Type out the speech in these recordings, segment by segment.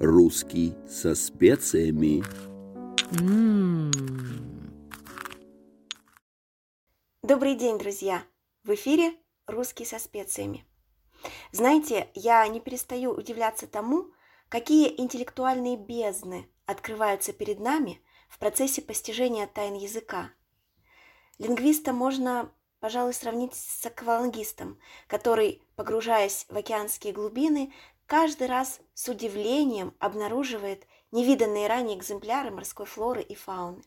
Русский со специями. Добрый день, друзья! В эфире «Русский со специями». Знаете, я не перестаю удивляться тому, какие интеллектуальные бездны открываются перед нами в процессе постижения тайн языка. Лингвиста можно, пожалуй, сравнить с аквалангистом, который, погружаясь в океанские глубины, каждый раз с удивлением обнаруживает невиданные ранее экземпляры морской флоры и фауны.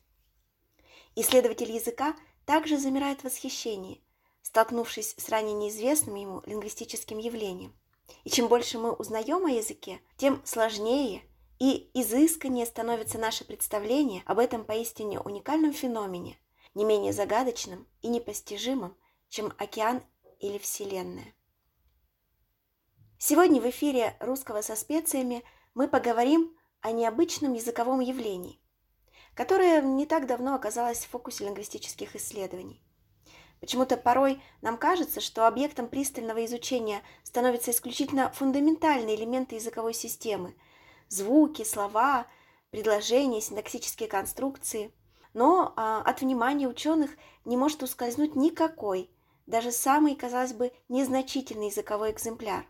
Исследователь языка также замирает в восхищении, столкнувшись с ранее неизвестным ему лингвистическим явлением. И чем больше мы узнаем о языке, тем сложнее и изысканнее становится наше представление об этом поистине уникальном феномене, не менее загадочным и непостижимым, чем океан или Вселенная. Сегодня в эфире «Русского со специями» мы поговорим о необычном языковом явлении, которое не так давно оказалось в фокусе лингвистических исследований. Почему-то порой нам кажется, что объектом пристального изучения становятся исключительно фундаментальные элементы языковой системы – звуки, слова, предложения, синтаксические конструкции – но а, от внимания ученых не может ускользнуть никакой, даже самый, казалось бы, незначительный языковой экземпляр.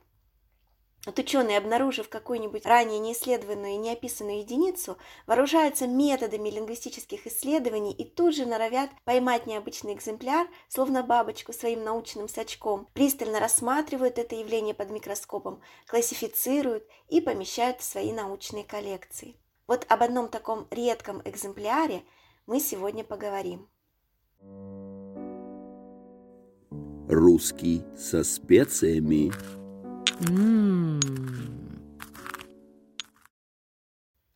Вот ученые, обнаружив какую-нибудь ранее неисследованную и неописанную единицу, вооружаются методами лингвистических исследований и тут же норовят поймать необычный экземпляр, словно бабочку своим научным сачком, пристально рассматривают это явление под микроскопом, классифицируют и помещают в свои научные коллекции. Вот об одном таком редком экземпляре – мы сегодня поговорим. Русский со специями.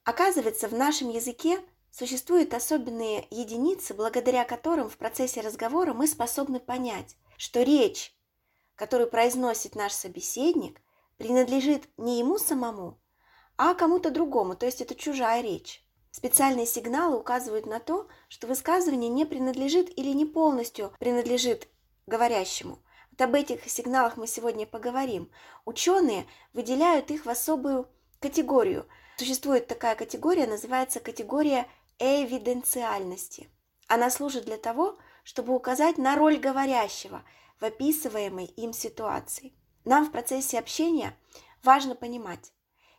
Оказывается, в нашем языке существуют особенные единицы, благодаря которым в процессе разговора мы способны понять, что речь, которую произносит наш собеседник, принадлежит не ему самому, а кому-то другому, то есть это чужая речь. Специальные сигналы указывают на то, что высказывание не принадлежит или не полностью принадлежит говорящему. Вот об этих сигналах мы сегодня поговорим. Ученые выделяют их в особую категорию. Существует такая категория, называется категория эвиденциальности. Она служит для того, чтобы указать на роль говорящего в описываемой им ситуации. Нам в процессе общения важно понимать,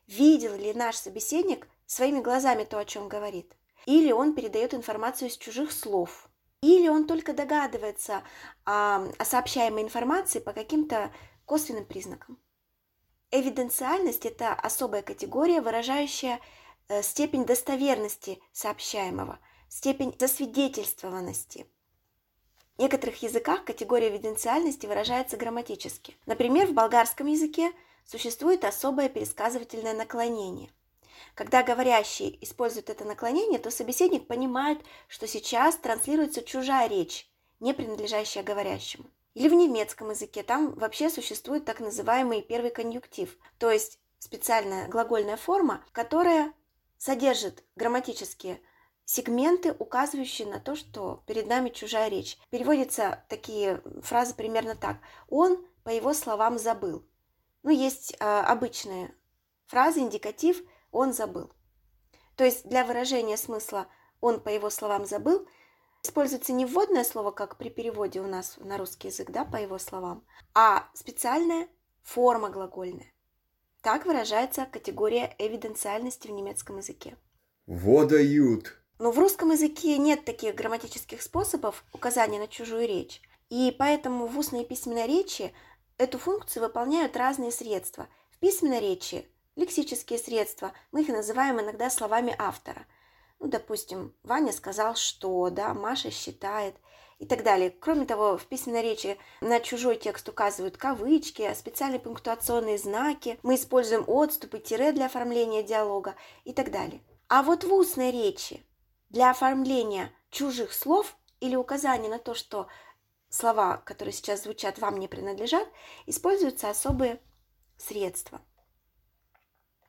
видел ли наш собеседник своими глазами то, о чем говорит. Или он передает информацию из чужих слов. Или он только догадывается о, о сообщаемой информации по каким-то косвенным признакам. Эвиденциальность – это особая категория, выражающая э, степень достоверности сообщаемого, степень засвидетельствованности. В некоторых языках категория эвиденциальности выражается грамматически. Например, в болгарском языке существует особое пересказывательное наклонение. Когда говорящий использует это наклонение, то собеседник понимает, что сейчас транслируется чужая речь, не принадлежащая говорящему. Или в немецком языке там вообще существует так называемый первый конъюнктив, то есть специальная глагольная форма, которая содержит грамматические сегменты, указывающие на то, что перед нами чужая речь. Переводятся такие фразы примерно так. Он, по его словам, забыл. Ну, есть э, обычные фразы, индикатив – он забыл. То есть для выражения смысла он, по его словам, забыл, используется не вводное слово, как при переводе у нас на русский язык, да, по его словам, а специальная форма глагольная. Так выражается категория эвиденциальности в немецком языке. Водают. Но в русском языке нет таких грамматических способов указания на чужую речь. И поэтому в устной и письменной речи эту функцию выполняют разные средства. В письменной речи лексические средства, мы их называем иногда словами автора. Ну, допустим, Ваня сказал что, да, Маша считает и так далее. Кроме того, в письменной речи на чужой текст указывают кавычки, специальные пунктуационные знаки, мы используем отступы, тире для оформления диалога и так далее. А вот в устной речи для оформления чужих слов или указания на то, что слова, которые сейчас звучат, вам не принадлежат, используются особые средства.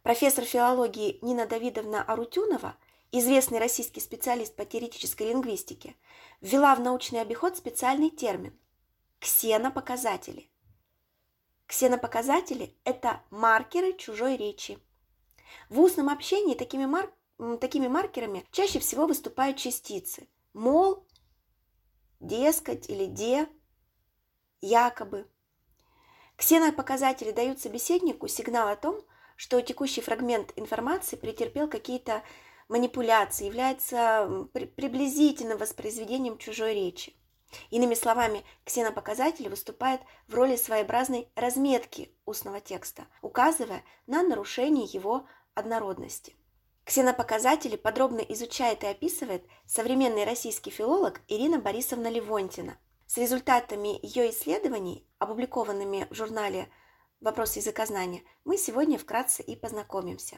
Профессор филологии Нина Давидовна Арутюнова, известный российский специалист по теоретической лингвистике, ввела в научный обиход специальный термин – ксенопоказатели. Ксенопоказатели – это маркеры чужой речи. В устном общении такими, мар... такими маркерами чаще всего выступают частицы. Мол, дескать или де, якобы. Ксенопоказатели дают собеседнику сигнал о том, что текущий фрагмент информации претерпел какие-то манипуляции, является приблизительным воспроизведением чужой речи. Иными словами, ксенопоказатель выступает в роли своеобразной разметки устного текста, указывая на нарушение его однородности. Ксенопоказатели подробно изучает и описывает современный российский филолог Ирина Борисовна Левонтина. С результатами ее исследований, опубликованными в журнале «Вопросы языкознания», мы сегодня вкратце и познакомимся.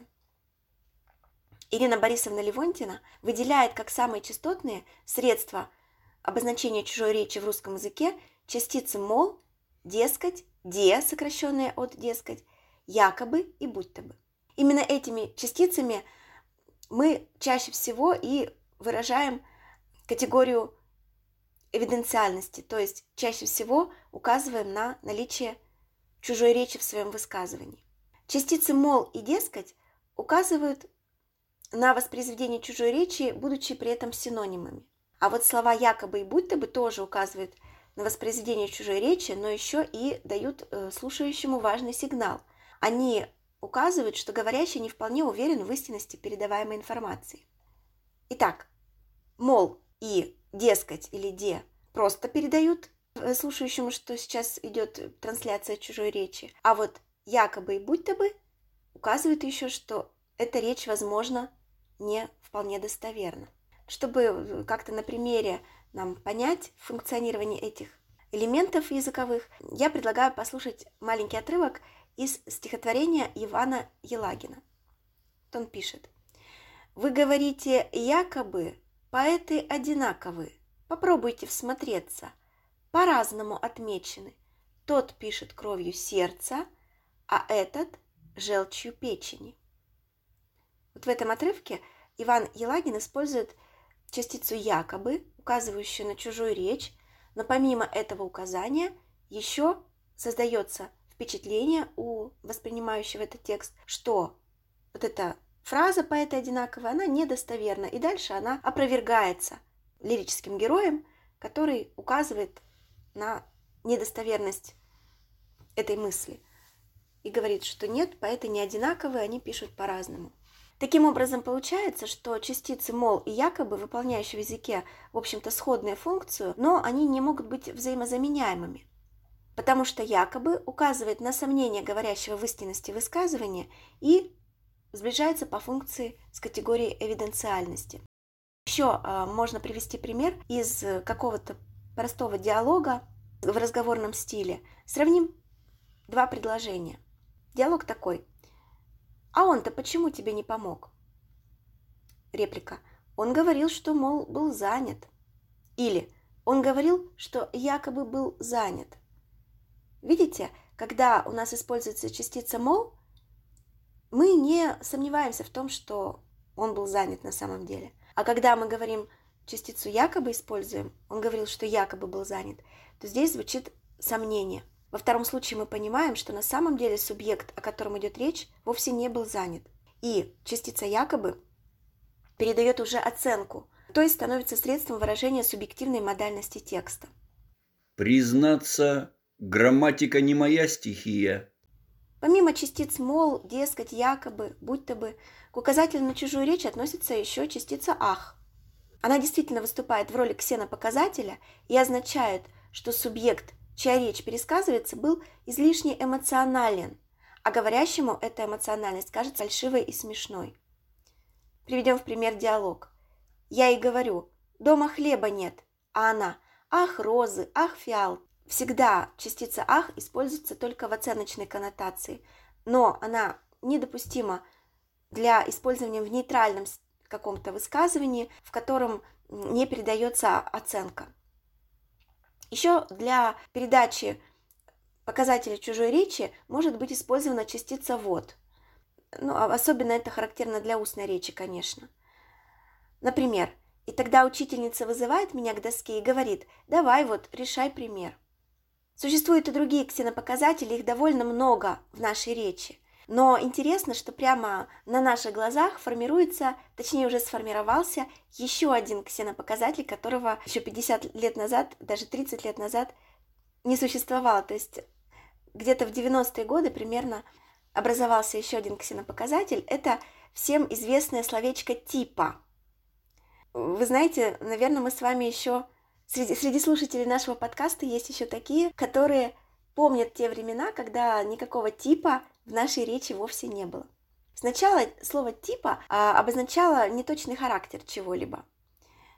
Ирина Борисовна Левонтина выделяет как самые частотные средства – обозначение чужой речи в русском языке частицы «мол», «дескать», «де», сокращенные от «дескать», «якобы» и «будто бы». Именно этими частицами мы чаще всего и выражаем категорию эвиденциальности, то есть чаще всего указываем на наличие чужой речи в своем высказывании. Частицы «мол» и «дескать» указывают на воспроизведение чужой речи, будучи при этом синонимами. А вот слова якобы и будто бы тоже указывают на воспроизведение чужой речи, но еще и дают э, слушающему важный сигнал. Они указывают, что говорящий не вполне уверен в истинности передаваемой информации. Итак, мол и дескать или де просто передают слушающему, что сейчас идет трансляция чужой речи, а вот якобы и будто бы указывают еще, что эта речь, возможно, не вполне достоверна. Чтобы э, как-то на примере нам понять функционирование этих элементов языковых, я предлагаю послушать маленький отрывок из стихотворения Ивана Елагина. Он пишет. «Вы говорите, якобы поэты одинаковы. Попробуйте всмотреться. По-разному отмечены. Тот пишет кровью сердца, а этот – желчью печени». Вот в этом отрывке Иван Елагин использует частицу якобы, указывающую на чужую речь, но помимо этого указания еще создается впечатление у воспринимающего этот текст, что вот эта фраза поэта одинаковая, она недостоверна, и дальше она опровергается лирическим героем, который указывает на недостоверность этой мысли и говорит, что нет, поэты не одинаковые, они пишут по-разному. Таким образом, получается, что частицы мол и якобы, выполняющие в языке, в общем-то, сходную функцию, но они не могут быть взаимозаменяемыми. Потому что якобы указывает на сомнение говорящего в истинности высказывания и сближается по функции с категорией эвиденциальности. Еще э, можно привести пример из какого-то простого диалога в разговорном стиле. Сравним два предложения. Диалог такой. А он-то почему тебе не помог? Реплика. Он говорил, что, мол, был занят. Или он говорил, что якобы был занят. Видите, когда у нас используется частица «мол», мы не сомневаемся в том, что он был занят на самом деле. А когда мы говорим частицу «якобы» используем, он говорил, что якобы был занят, то здесь звучит сомнение. Во втором случае мы понимаем, что на самом деле субъект, о котором идет речь, вовсе не был занят. И частица якобы передает уже оценку, то есть становится средством выражения субъективной модальности текста. Признаться, грамматика не моя стихия. Помимо частиц мол, дескать, якобы, будто бы, к указателю на чужую речь относится еще частица ах. Она действительно выступает в роли ксенопоказателя и означает, что субъект чья речь пересказывается, был излишне эмоционален, а говорящему эта эмоциональность кажется фальшивой и смешной. Приведем в пример диалог. Я ей говорю, дома хлеба нет, а она, ах, розы, ах, фиал. Всегда частица ах используется только в оценочной коннотации, но она недопустима для использования в нейтральном каком-то высказывании, в котором не передается оценка. Еще для передачи показателя чужой речи может быть использована частица «вот». Ну, а особенно это характерно для устной речи, конечно. Например, и тогда учительница вызывает меня к доске и говорит «давай вот, решай пример». Существуют и другие ксенопоказатели, их довольно много в нашей речи. Но интересно, что прямо на наших глазах формируется, точнее уже сформировался еще один ксенопоказатель, которого еще 50 лет назад, даже 30 лет назад не существовало. То есть где-то в 90-е годы примерно образовался еще один ксенопоказатель. Это всем известное словечко «типа». Вы знаете, наверное, мы с вами еще среди, среди слушателей нашего подкаста есть еще такие, которые помнят те времена, когда никакого типа в нашей речи вовсе не было. Сначала слово «типа» а, обозначало неточный характер чего-либо.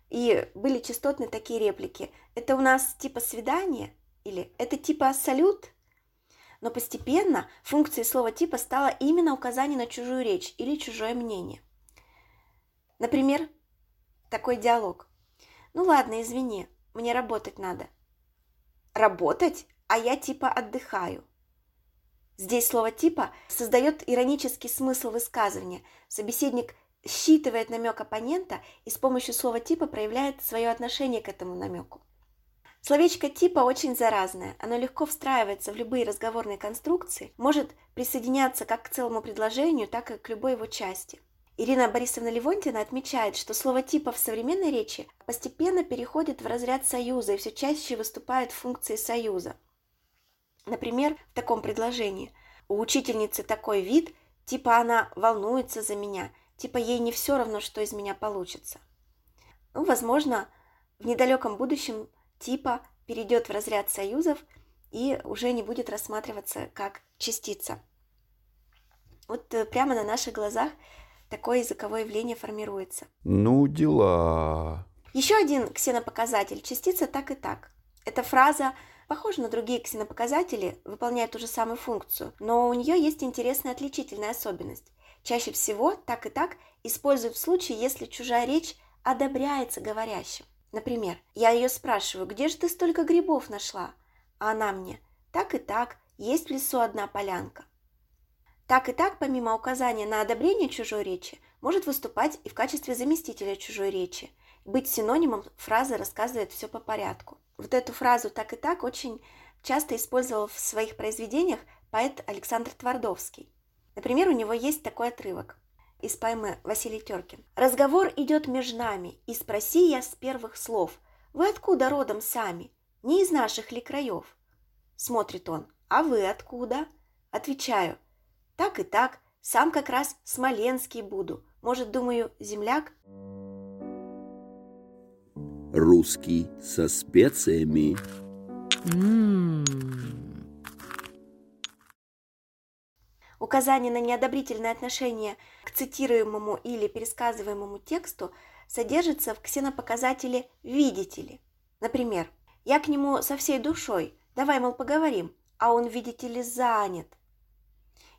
И были частотные такие реплики. Это у нас типа свидание или это типа салют? Но постепенно функцией слова типа стало именно указание на чужую речь или чужое мнение. Например, такой диалог. Ну ладно, извини, мне работать надо. Работать? А я типа отдыхаю. Здесь слово «типа» создает иронический смысл высказывания. Собеседник считывает намек оппонента и с помощью слова «типа» проявляет свое отношение к этому намеку. Словечко «типа» очень заразное. Оно легко встраивается в любые разговорные конструкции, может присоединяться как к целому предложению, так и к любой его части. Ирина Борисовна Левонтина отмечает, что слово «типа» в современной речи постепенно переходит в разряд союза и все чаще выступает в функции союза. Например, в таком предложении. У учительницы такой вид, типа она волнуется за меня, типа ей не все равно, что из меня получится. Ну, возможно, в недалеком будущем типа перейдет в разряд союзов и уже не будет рассматриваться как частица. Вот э, прямо на наших глазах такое языковое явление формируется. Ну, дела. Еще один ксенопоказатель – частица так и так. Эта фраза Похожа на другие ксенопоказатели, выполняет ту же самую функцию, но у нее есть интересная отличительная особенность. Чаще всего так и так используют в случае, если чужая речь одобряется говорящим. Например, я ее спрашиваю, где же ты столько грибов нашла? А она мне, так и так, есть в лесу одна полянка. Так и так, помимо указания на одобрение чужой речи, может выступать и в качестве заместителя чужой речи. Быть синонимом фразы рассказывает все по порядку. Вот эту фразу «так и так» очень часто использовал в своих произведениях поэт Александр Твардовский. Например, у него есть такой отрывок из поэмы Василий Теркин. «Разговор идет между нами, и спроси я с первых слов, вы откуда родом сами? Не из наших ли краев?» Смотрит он, «А вы откуда?» Отвечаю, «Так и так, сам как раз смоленский буду. Может, думаю, земляк?» Русский со специями. Указание на неодобрительное отношение к цитируемому или пересказываемому тексту содержится в ксенопоказателе «видите ли». Например, «Я к нему со всей душой, давай, мол, поговорим, а он, видите ли, занят».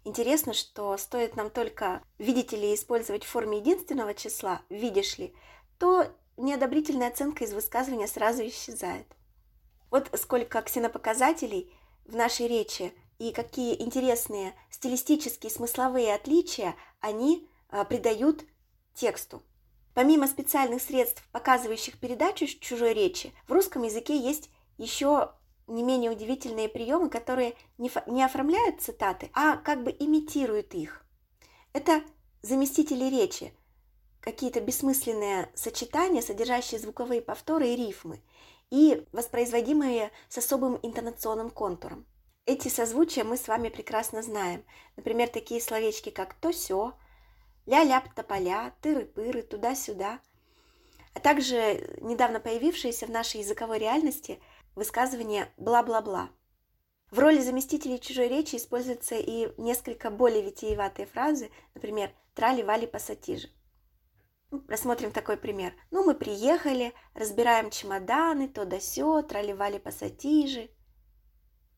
Интересно, что стоит нам только «видите ли» использовать в форме единственного числа «видишь ли», то неодобрительная оценка из высказывания сразу исчезает. Вот сколько ксенопоказателей в нашей речи и какие интересные стилистические смысловые отличия они а, придают тексту. Помимо специальных средств, показывающих передачу чужой речи, в русском языке есть еще не менее удивительные приемы, которые не, не оформляют цитаты, а как бы имитируют их. Это заместители речи, какие-то бессмысленные сочетания, содержащие звуковые повторы и рифмы, и воспроизводимые с особым интонационным контуром. Эти созвучия мы с вами прекрасно знаем. Например, такие словечки, как «то-сё», «ля-ляп-тополя», «тыры-пыры», «туда-сюда», а также недавно появившиеся в нашей языковой реальности высказывание «бла-бла-бла». В роли заместителей чужой речи используются и несколько более витиеватые фразы, например «трали-вали пассатижи». Рассмотрим такой пример. Ну, мы приехали, разбираем чемоданы, то да сё, тролливали пассатижи.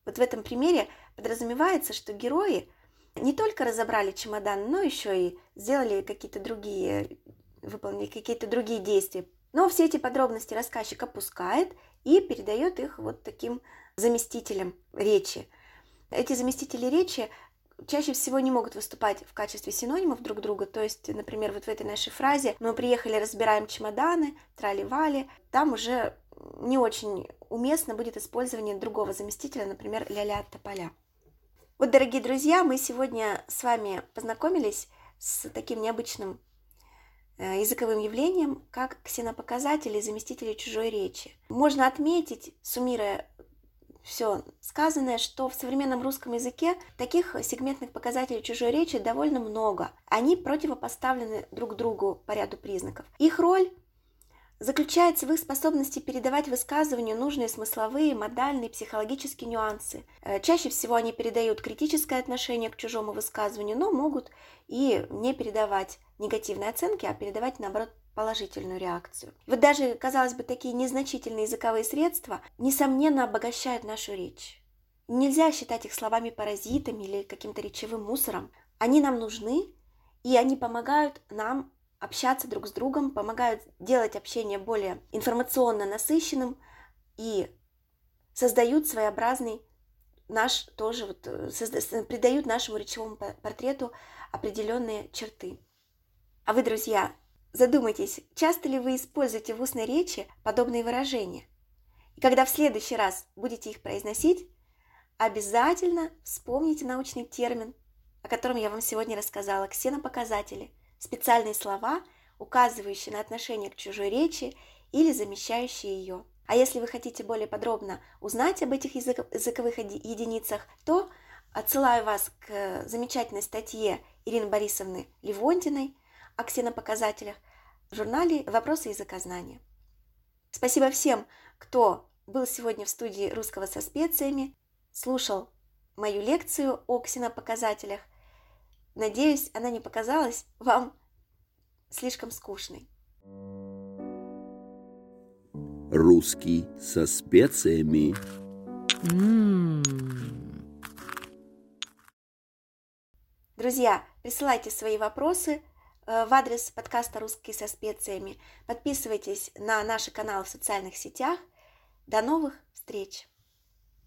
Вот в этом примере подразумевается, что герои не только разобрали чемодан, но еще и сделали какие-то другие, выполнили какие-то другие действия. Но все эти подробности рассказчик опускает и передает их вот таким заместителям речи. Эти заместители речи чаще всего не могут выступать в качестве синонимов друг друга. То есть, например, вот в этой нашей фразе «мы приехали, разбираем чемоданы», «трали-вали», там уже не очень уместно будет использование другого заместителя, например, «ля-ля тополя». Вот, дорогие друзья, мы сегодня с вами познакомились с таким необычным э, языковым явлением, как ксенопоказатели заместители чужой речи. Можно отметить, суммируя все сказанное, что в современном русском языке таких сегментных показателей чужой речи довольно много. Они противопоставлены друг другу по ряду признаков. Их роль заключается в их способности передавать высказыванию нужные смысловые, модальные, психологические нюансы. Э, чаще всего они передают критическое отношение к чужому высказыванию, но могут и не передавать негативные оценки, а передавать, наоборот, положительную реакцию. Вот даже, казалось бы, такие незначительные языковые средства, несомненно, обогащают нашу речь. Нельзя считать их словами-паразитами или каким-то речевым мусором. Они нам нужны, и они помогают нам общаться друг с другом, помогают делать общение более информационно насыщенным и создают своеобразный наш тоже вот, э, придают нашему речевому портрету определенные черты. А вы, друзья, задумайтесь, часто ли вы используете в устной речи подобные выражения? И когда в следующий раз будете их произносить, обязательно вспомните научный термин, о котором я вам сегодня рассказала, ксенопоказатели – специальные слова, указывающие на отношение к чужой речи или замещающие ее. А если вы хотите более подробно узнать об этих языковых единицах, то отсылаю вас к замечательной статье Ирины Борисовны Левонтиной о ксенопоказателях в журнале «Вопросы языкознания». Спасибо всем, кто был сегодня в студии русского со специями, слушал мою лекцию о ксенопоказателях – Надеюсь, она не показалась вам слишком скучной. Русский со специями. Друзья, присылайте свои вопросы в адрес подкаста «Русский со специями». Подписывайтесь на наши каналы в социальных сетях. До новых встреч!